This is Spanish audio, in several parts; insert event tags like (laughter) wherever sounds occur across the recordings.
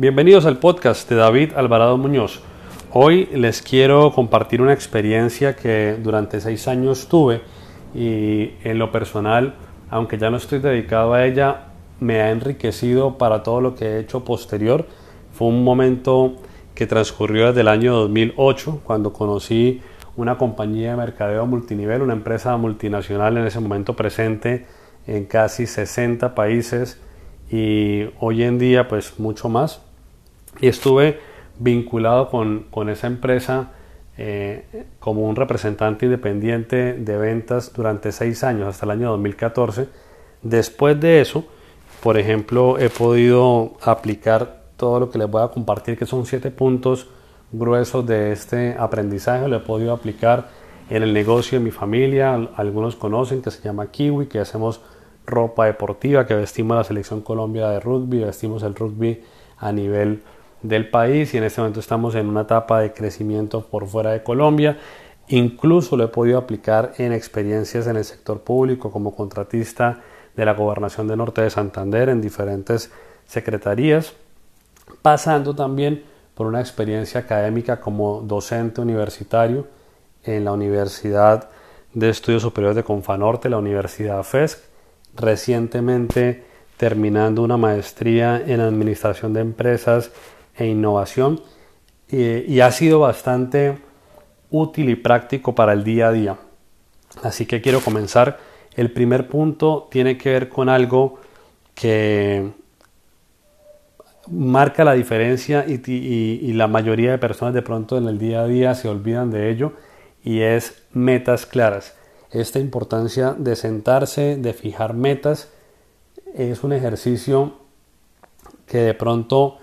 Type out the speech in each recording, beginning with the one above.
Bienvenidos al podcast de David Alvarado Muñoz. Hoy les quiero compartir una experiencia que durante seis años tuve y en lo personal, aunque ya no estoy dedicado a ella, me ha enriquecido para todo lo que he hecho posterior. Fue un momento que transcurrió desde el año 2008, cuando conocí una compañía de mercadeo multinivel, una empresa multinacional en ese momento presente en casi 60 países y hoy en día pues mucho más y estuve vinculado con, esa empresa eh, como un representante independiente de ventas durante seis años, hasta el año 2014. Después de eso, por ejemplo, he podido aplicar todo lo que les voy a compartir, que son siete puntos gruesos de este aprendizaje. Lo he podido aplicar en el negocio de mi familia. Algunos conocen que se llama Kiwi, que hacemos ropa deportiva, que vestimos la selección Colombia de rugby, vestimos el rugby a nivel del país y en este momento estamos en una etapa de crecimiento por fuera de Colombia. Incluso lo he podido aplicar en experiencias en el sector público como contratista de la Gobernación de Norte de Santander en diferentes secretarías, pasando también por una experiencia académica como docente universitario en la Universidad de Estudios Superiores de Confanorte, la Universidad FESC, recientemente terminando una maestría en Administración de Empresas e innovación y, ha sido bastante útil y práctico para el día a día. Así que quiero comenzar. El primer punto tiene que ver con algo que marca la diferencia y, y, la mayoría de personas de pronto en el día a día se olvidan de ello y es metas claras. Esta importancia de sentarse, de fijar metas, es un ejercicio que de pronto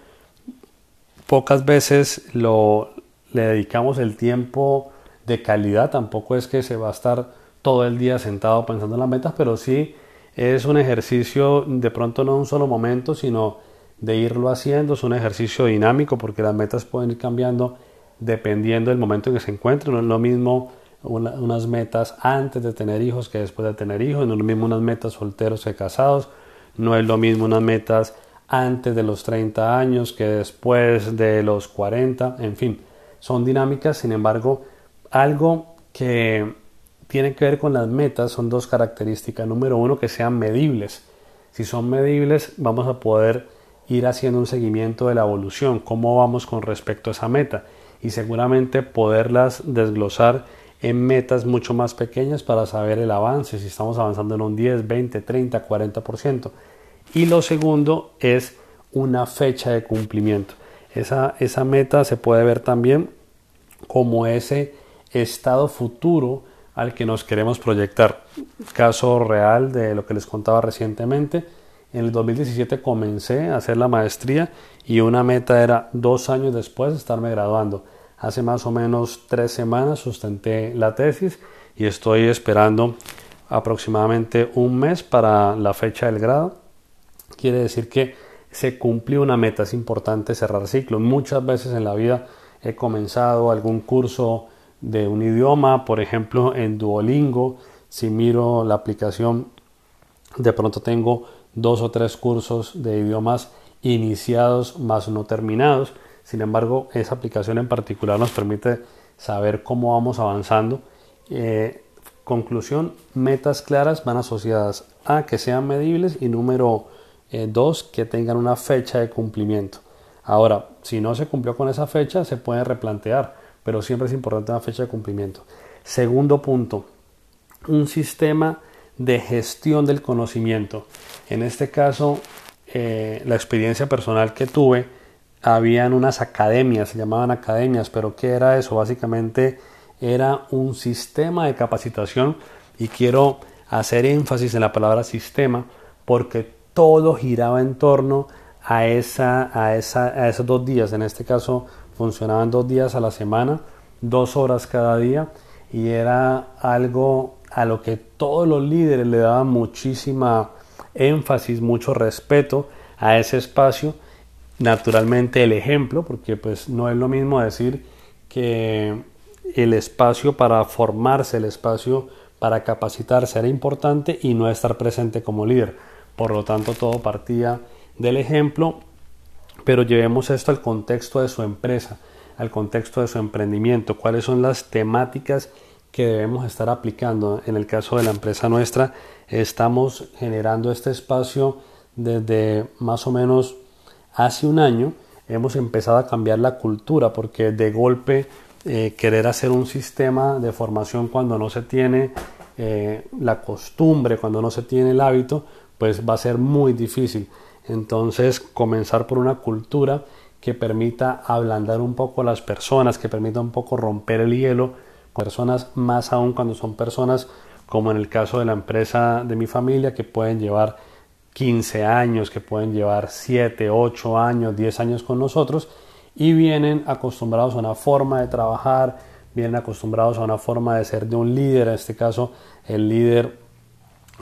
pocas veces lo, le dedicamos el tiempo de calidad, tampoco es que se va a estar todo el día sentado pensando en las metas, pero sí es un ejercicio de pronto no un solo momento, sino de irlo haciendo, es un ejercicio dinámico porque las metas pueden ir cambiando dependiendo del momento en que se encuentren, no es lo mismo unas metas antes de tener hijos que después de tener hijos, no es lo mismo unas metas solteros que casados, no es lo mismo unas metas antes de los 30 años que después de los 40, en fin, son dinámicas, sin embargo, algo que tiene que ver con las metas son dos características. Número uno, que sean medibles. Si son medibles, vamos a poder ir haciendo un seguimiento de la evolución, cómo vamos con respecto a esa meta y seguramente poderlas desglosar en metas mucho más pequeñas para saber el avance, si estamos avanzando en un 10, 20, 30, 40%. Y lo segundo es una fecha de cumplimiento. Esa, esa meta se puede ver también como ese estado futuro al que nos queremos proyectar. Caso real de lo que les contaba recientemente. En el 2017 comencé a hacer la maestría y una meta era dos años después estarme graduando. Hace más o menos tres semanas sustenté la tesis y estoy esperando aproximadamente un mes para la fecha del grado quiere decir que se cumplió una meta, es importante cerrar ciclos. Muchas veces en la vida he comenzado algún curso de un idioma, por ejemplo en Duolingo, si miro la aplicación, de pronto tengo dos o tres cursos de idiomas iniciados más no terminados. Sin embargo, esa aplicación en particular nos permite saber cómo vamos avanzando. Eh, conclusión, metas claras van asociadas a que sean medibles y número eh, dos, que tengan una fecha de cumplimiento. Ahora, si no se cumplió con esa fecha, se puede replantear, pero siempre es importante una fecha de cumplimiento. Segundo punto, un sistema de gestión del conocimiento. En este caso, eh, la experiencia personal que tuve, habían unas academias, se llamaban academias, pero ¿qué era eso? Básicamente era un sistema de capacitación y quiero hacer énfasis en la palabra sistema porque todo giraba en torno a, esa, a, esa, a esos dos días. En este caso funcionaban dos días a la semana, dos horas cada día y era algo a lo que todos los líderes le daban muchísima énfasis, mucho respeto a ese espacio. Naturalmente el ejemplo, porque pues no es lo mismo decir que el espacio para formarse, el espacio para capacitarse era importante y no estar presente como líder. Por lo tanto, todo partía del ejemplo, pero llevemos esto al contexto de su empresa, al contexto de su emprendimiento, cuáles son las temáticas que debemos estar aplicando. En el caso de la empresa nuestra, estamos generando este espacio desde más o menos hace un año. Hemos empezado a cambiar la cultura porque de golpe eh, querer hacer un sistema de formación cuando no se tiene eh, la costumbre, cuando no se tiene el hábito, pues va a ser muy difícil. Entonces, comenzar por una cultura que permita ablandar un poco a las personas, que permita un poco romper el hielo, personas más aún cuando son personas como en el caso de la empresa de mi familia que pueden llevar 15 años, que pueden llevar 7, 8 años, 10 años con nosotros y vienen acostumbrados a una forma de trabajar, vienen acostumbrados a una forma de ser de un líder, en este caso el líder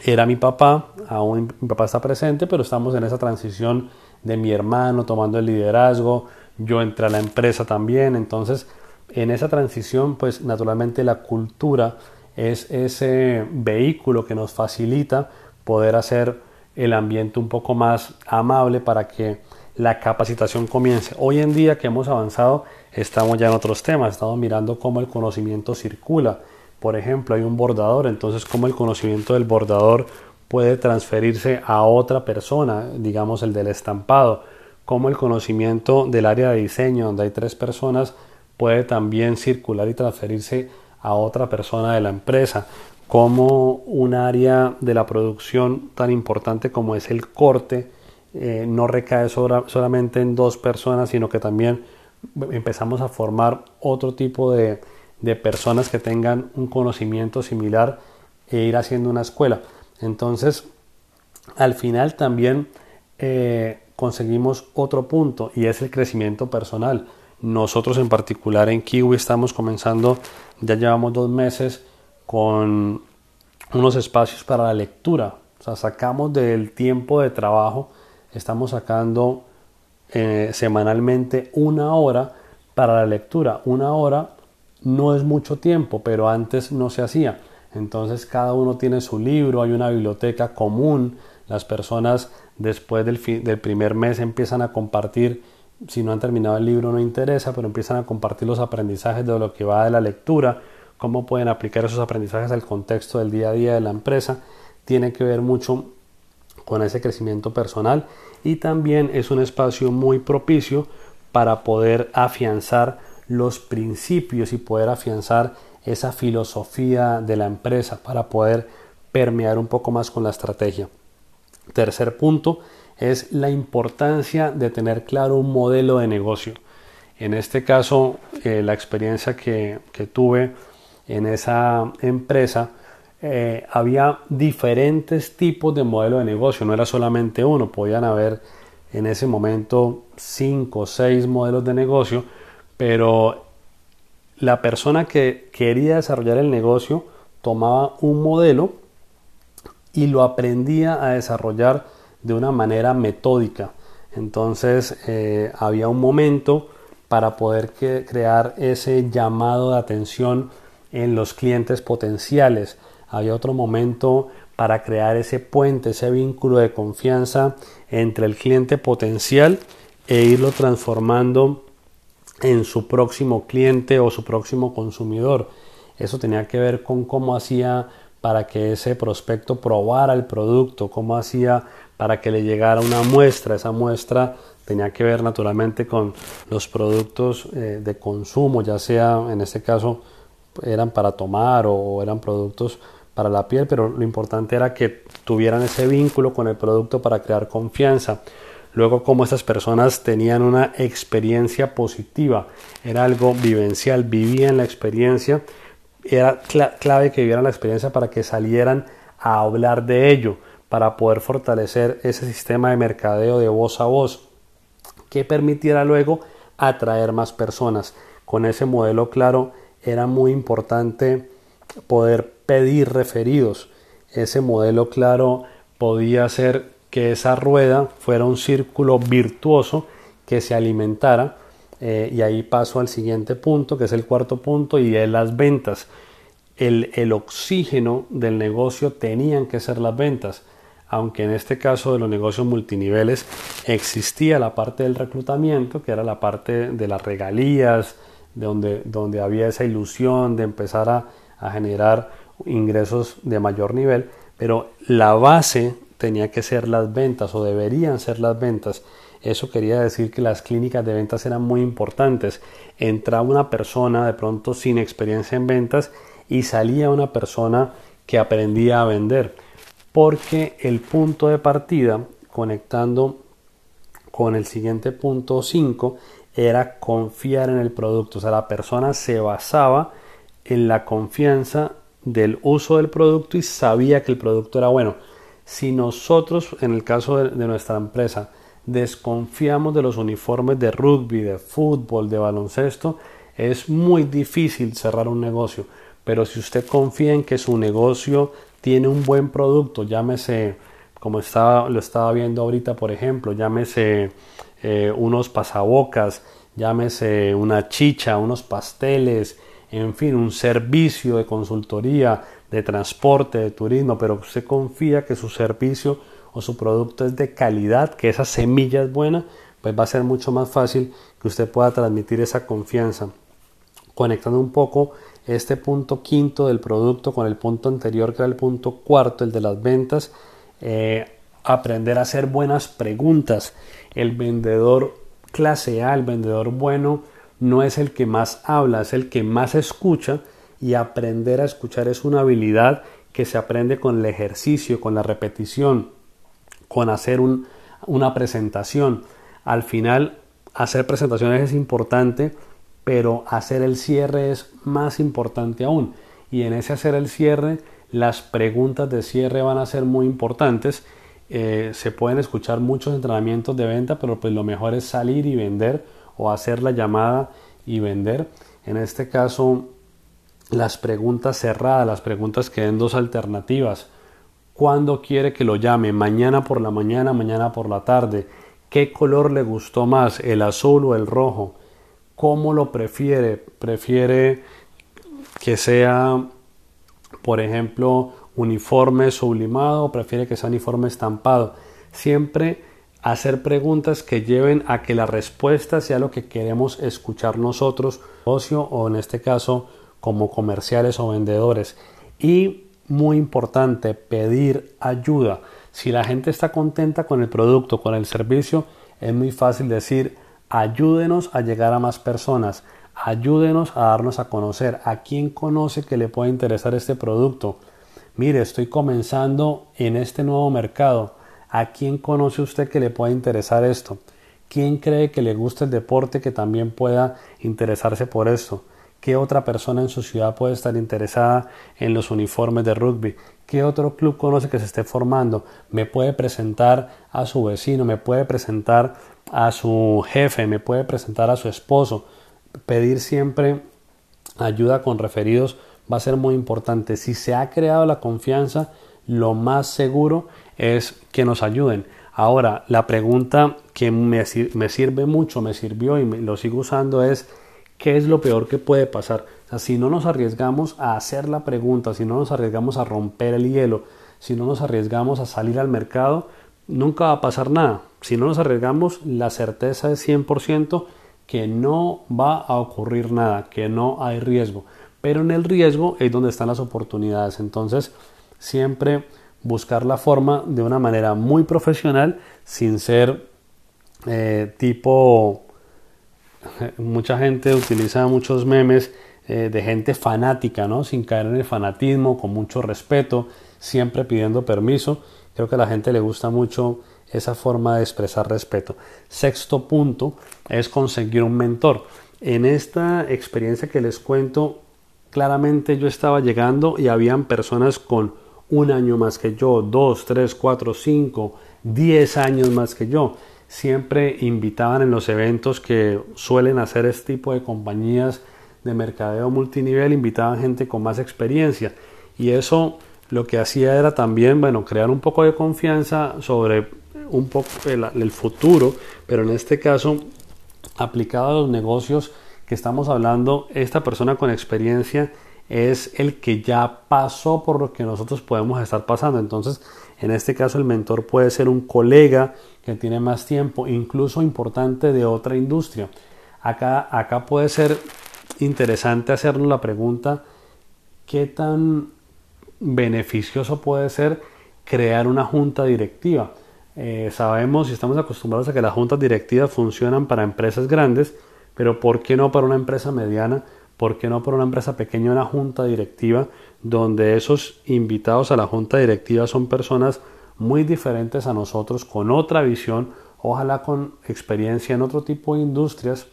era mi papá, aún mi papá está presente, pero estamos en esa transición de mi hermano tomando el liderazgo, yo entré a la empresa también, entonces en esa transición pues naturalmente la cultura es ese vehículo que nos facilita poder hacer el ambiente un poco más amable para que la capacitación comience. Hoy en día que hemos avanzado estamos ya en otros temas, estamos mirando cómo el conocimiento circula, por ejemplo, hay un bordador, entonces cómo el conocimiento del bordador puede transferirse a otra persona, digamos el del estampado, cómo el conocimiento del área de diseño, donde hay tres personas, puede también circular y transferirse a otra persona de la empresa, cómo un área de la producción tan importante como es el corte eh, no recae solamente en dos personas, sino que también empezamos a formar otro tipo de, de personas que tengan un conocimiento similar e ir haciendo una escuela. Entonces, al final también eh, conseguimos otro punto y es el crecimiento personal. Nosotros en particular en Kiwi estamos comenzando, ya llevamos dos meses con unos espacios para la lectura. O sea, sacamos del tiempo de trabajo, estamos sacando eh, semanalmente una hora para la lectura, una hora no es mucho tiempo, pero antes no se hacía. Entonces cada uno tiene su libro, hay una biblioteca común, las personas después del, del primer mes empiezan a compartir, si no han terminado el libro no interesa, pero empiezan a compartir los aprendizajes de lo que va de la lectura, cómo pueden aplicar esos aprendizajes al contexto del día a día de la empresa, tiene que ver mucho con ese crecimiento personal y también es un espacio muy propicio para poder afianzar los principios y poder afianzar esa filosofía de la empresa para poder permear un poco más con la estrategia. Tercer punto es la importancia de tener claro un modelo de negocio. En este caso, eh, la experiencia que, tuve en esa empresa, eh, había diferentes tipos de modelo de negocio, no era solamente uno, podían haber en ese momento cinco o seis modelos de negocio pero la persona que quería desarrollar el negocio tomaba un modelo y lo aprendía a desarrollar de una manera metódica. Entonces eh, había un momento para poder crear ese llamado de atención en los clientes potenciales. Había otro momento para crear ese puente, ese vínculo de confianza entre el cliente potencial e irlo transformando en su próximo cliente o su próximo consumidor. Eso tenía que ver con cómo hacía para que ese prospecto probara el producto, cómo hacía para que le llegara una muestra. Esa muestra tenía que ver naturalmente con los productos eh, de consumo, ya sea en este caso eran para tomar o eran productos para la piel, pero lo importante era que tuvieran ese vínculo con el producto para crear confianza luego cómo estas personas tenían una experiencia positiva, era algo vivencial, vivían la experiencia, era clave que vivieran la experiencia para que salieran a hablar de ello, para poder fortalecer ese sistema de mercadeo de voz a voz, que permitiera luego atraer más personas. Con ese modelo claro era muy importante poder pedir referidos. Ese modelo claro podía ser que esa rueda fuera un círculo virtuoso que se alimentara. Eh, y ahí paso al siguiente punto, que es el cuarto punto, y es las ventas. El, el oxígeno del negocio tenían que ser las ventas. aunque en este caso de los negocios multiniveles existía la parte del reclutamiento, que era la parte de las regalías, donde, donde había esa ilusión de empezar a, a generar ingresos de mayor nivel, pero la base tenía que ser las ventas o deberían ser las ventas. Eso quería decir que las clínicas de ventas eran muy importantes. Entraba una persona de pronto sin experiencia en ventas y salía una persona que aprendía a vender. Porque el punto de partida, conectando con el siguiente punto 5, era confiar en el producto. O sea, la persona se basaba en la confianza del uso del producto y sabía que el producto era bueno. Si nosotros, en el caso de, nuestra empresa, desconfiamos de los uniformes de rugby, de fútbol, de baloncesto, es muy difícil cerrar un negocio. Pero si usted confía en que su negocio tiene un buen producto, llámese, como estaba, lo estaba viendo ahorita, por ejemplo, llámese eh, unos pasabocas, llámese una chicha, unos pasteles, en fin, un servicio de consultoría, de transporte, de turismo, pero usted confía que su servicio o su producto es de calidad, que esa semilla es buena, pues va a ser mucho más fácil que usted pueda transmitir esa confianza. Conectando un poco este punto quinto del producto con el punto anterior, que era el punto cuarto, el de las ventas, eh, aprender a hacer buenas preguntas. El vendedor clase A, el vendedor bueno, no es el que más habla, es el que más escucha y aprender a escuchar es una habilidad que se aprende con el ejercicio, con la repetición, con hacer una presentación. Al final, hacer presentaciones es importante, pero hacer el cierre es más importante aún. Y en ese hacer el cierre, las preguntas de cierre van a ser muy importantes. Eh, se pueden escuchar muchos entrenamientos de venta, pero pues lo mejor es salir y vender o hacer la llamada y vender. En este caso, las preguntas cerradas, las preguntas que den dos alternativas. ¿Cuándo quiere que lo llame? ¿Mañana por la mañana, mañana por la tarde? ¿Qué color le gustó más, el azul o el rojo? ¿Cómo lo prefiere? ¿Prefiere que sea, por ejemplo, uniforme sublimado o prefiere que sea uniforme estampado? Siempre hacer preguntas que lleven a que la respuesta sea lo que queremos escuchar nosotros, ocio o en este caso como comerciales o vendedores. Y muy importante, pedir ayuda. Si la gente está contenta con el producto, con el servicio, es muy fácil decir, ayúdenos a llegar a más personas, ayúdenos a darnos a conocer, a quién conoce que le puede interesar este producto. Mire, estoy comenzando en este nuevo mercado ¿A quién conoce usted que le pueda interesar esto? ¿Quién cree que le gusta el deporte que también pueda interesarse por esto? ¿Qué otra persona en su ciudad puede estar interesada en los uniformes de rugby? ¿Qué otro club conoce que se esté formando? ¿Me puede presentar a su vecino? ¿Me puede presentar a su jefe? ¿Me puede presentar a su esposo? Pedir siempre ayuda con referidos va a ser muy importante. Si se ha creado la confianza, lo más seguro es que nos ayuden. Ahora, la pregunta que me, sirve mucho, me sirvió y lo sigo usando es, ¿qué es lo peor que puede pasar? O sea, si no nos arriesgamos a hacer la pregunta, si no nos arriesgamos a romper el hielo, si no nos arriesgamos a salir al mercado, nunca va a pasar nada. Si no nos arriesgamos, la certeza es 100% que no va a ocurrir nada, que no hay riesgo. Pero en el riesgo es donde están las oportunidades. Entonces, siempre buscar la forma de una manera muy profesional sin ser eh, tipo (laughs) mucha gente utiliza muchos memes eh, de gente fanática, ¿no? Sin caer en el fanatismo, con mucho respeto, siempre pidiendo permiso. Creo que a la gente le gusta mucho esa forma de expresar respeto. Sexto punto es conseguir un mentor. En esta experiencia que les cuento, claramente yo estaba llegando y habían personas con un año más que yo, dos, tres, cuatro, cinco, diez años más que yo. Siempre invitaban en los eventos que suelen hacer este tipo de compañías de mercadeo multinivel, invitaban gente con más experiencia. Y eso lo que hacía era también, bueno, crear un poco de confianza sobre un poco el, el futuro, pero en este caso aplicado a los negocios que estamos hablando, esta persona con experiencia es el que ya pasó por lo que nosotros podemos estar pasando. Entonces, en este caso el mentor puede ser un colega que tiene más tiempo, incluso importante de otra industria. Acá, acá puede ser interesante hacernos la pregunta, ¿qué tan beneficioso puede ser crear una junta directiva? Eh, sabemos y estamos acostumbrados a que las juntas directivas funcionan para empresas grandes, pero ¿por qué no para una empresa mediana? ¿Por qué no para una empresa pequeña una junta directiva donde esos invitados a la junta directiva son personas muy diferentes a nosotros, con otra visión, ojalá con experiencia en otro tipo de industrias,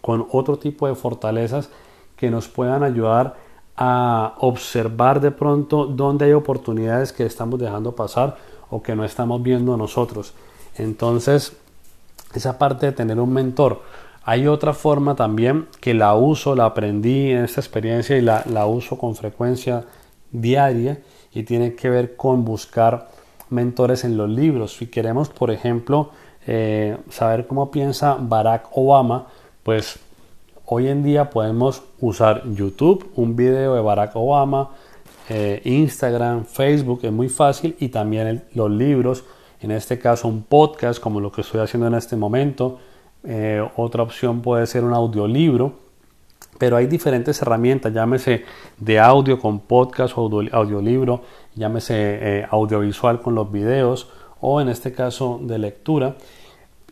con otro tipo de fortalezas que nos puedan ayudar a observar de pronto dónde hay oportunidades que estamos dejando pasar o que no estamos viendo nosotros. Entonces, esa parte de tener un mentor. Hay otra forma también que la uso, la aprendí en esta experiencia y la, uso con frecuencia diaria y tiene que ver con buscar mentores en los libros. Si queremos, por ejemplo, eh, saber cómo piensa Barack Obama, pues hoy en día podemos usar YouTube, un video de Barack Obama, eh, Instagram, Facebook, es muy fácil y también los libros, en este caso un podcast como lo que estoy haciendo en este momento. Eh, otra opción puede ser un audiolibro, pero hay diferentes herramientas, llámese de audio con podcast o audiolibro, llámese eh, audiovisual con los videos o en este caso de lectura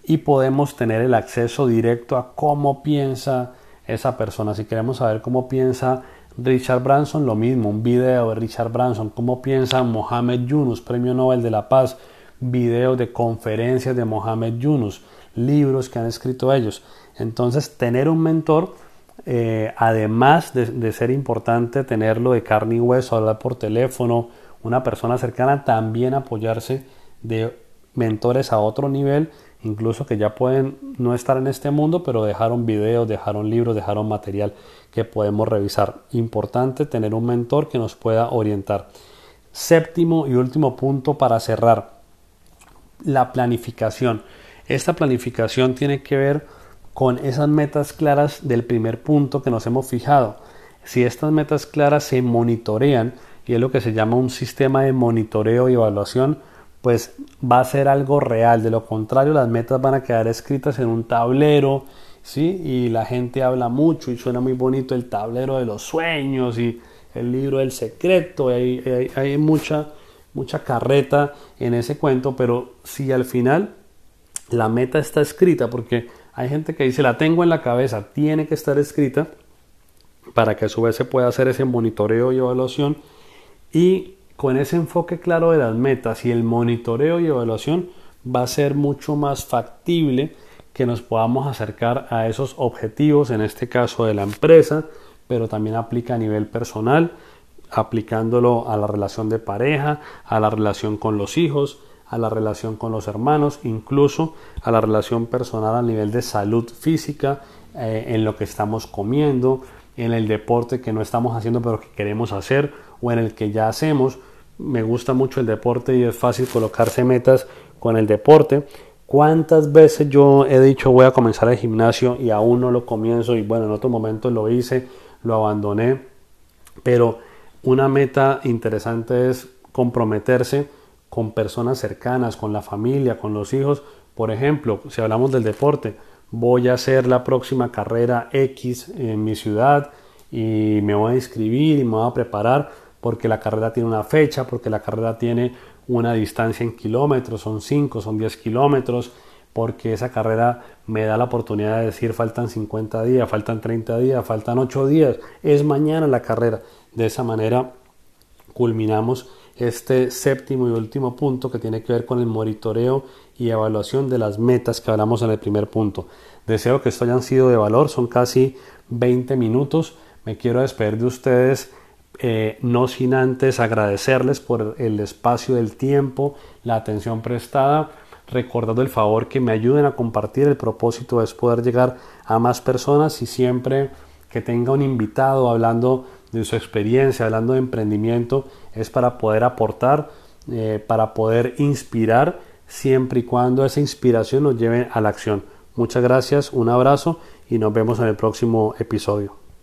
y podemos tener el acceso directo a cómo piensa esa persona. Si queremos saber cómo piensa Richard Branson, lo mismo, un video de Richard Branson, cómo piensa Mohamed Yunus, Premio Nobel de la Paz, videos de conferencias de Mohamed Yunus, libros que han escrito ellos. Entonces, tener un mentor, eh, además de, de, ser importante tenerlo de carne y hueso, hablar por teléfono, una persona cercana, también apoyarse de mentores a otro nivel, incluso que ya pueden no estar en este mundo, pero dejaron videos, dejaron libros, dejaron material que podemos revisar. Importante tener un mentor que nos pueda orientar. Séptimo y último punto para cerrar, la planificación. Esta planificación tiene que ver con esas metas claras del primer punto que nos hemos fijado. Si estas metas claras se monitorean, y es lo que se llama un sistema de monitoreo y evaluación, pues va a ser algo real. De lo contrario, las metas van a quedar escritas en un tablero, ¿sí? Y la gente habla mucho y suena muy bonito el tablero de los sueños y el libro del secreto. Hay, hay, mucha, mucha carreta en ese cuento, pero si al final la meta está escrita, porque hay gente que dice la tengo en la cabeza, tiene que estar escrita para que a su vez se pueda hacer ese monitoreo y evaluación y con ese enfoque claro de las metas y el monitoreo y evaluación va a ser mucho más factible que nos podamos acercar a esos objetivos, en este caso de la empresa, pero también aplica a nivel personal, aplicándolo a la relación de pareja, a la relación con los hijos, a la relación con los hermanos, incluso a la relación personal a nivel de salud física, eh, en lo que estamos comiendo, en el deporte que no estamos haciendo pero que queremos hacer o en el que ya hacemos. Me gusta mucho el deporte y es fácil colocarse metas con el deporte. ¿Cuántas veces yo he dicho voy a comenzar el gimnasio y aún no lo comienzo y bueno, en otro momento lo hice, lo abandoné? Pero una meta interesante es comprometerse con personas cercanas, con la familia, con los hijos. Por ejemplo, si hablamos del deporte, voy a hacer la próxima carrera X en mi ciudad y me voy a inscribir y me voy a preparar porque la carrera tiene una fecha, porque la carrera tiene una distancia en kilómetros, son 5, son 10 kilómetros, porque esa carrera me da la oportunidad de decir faltan 50 días, faltan 30 días, faltan 8 días, es mañana la carrera. De esa manera culminamos este séptimo y último punto que tiene que ver con el monitoreo y evaluación de las metas que hablamos en el primer punto. Deseo que esto hayan sido de valor, son casi 20 minutos. Me quiero despedir de ustedes eh, no sin antes agradecerles por el espacio del tiempo, la atención prestada, recordando el favor que me ayuden a compartir. El propósito es poder llegar a más personas y siempre que tenga un invitado hablando de su experiencia, hablando de emprendimiento, es para poder aportar, eh, para poder inspirar, siempre y cuando esa inspiración nos lleve a la acción. Muchas gracias, un abrazo y nos vemos en el próximo episodio.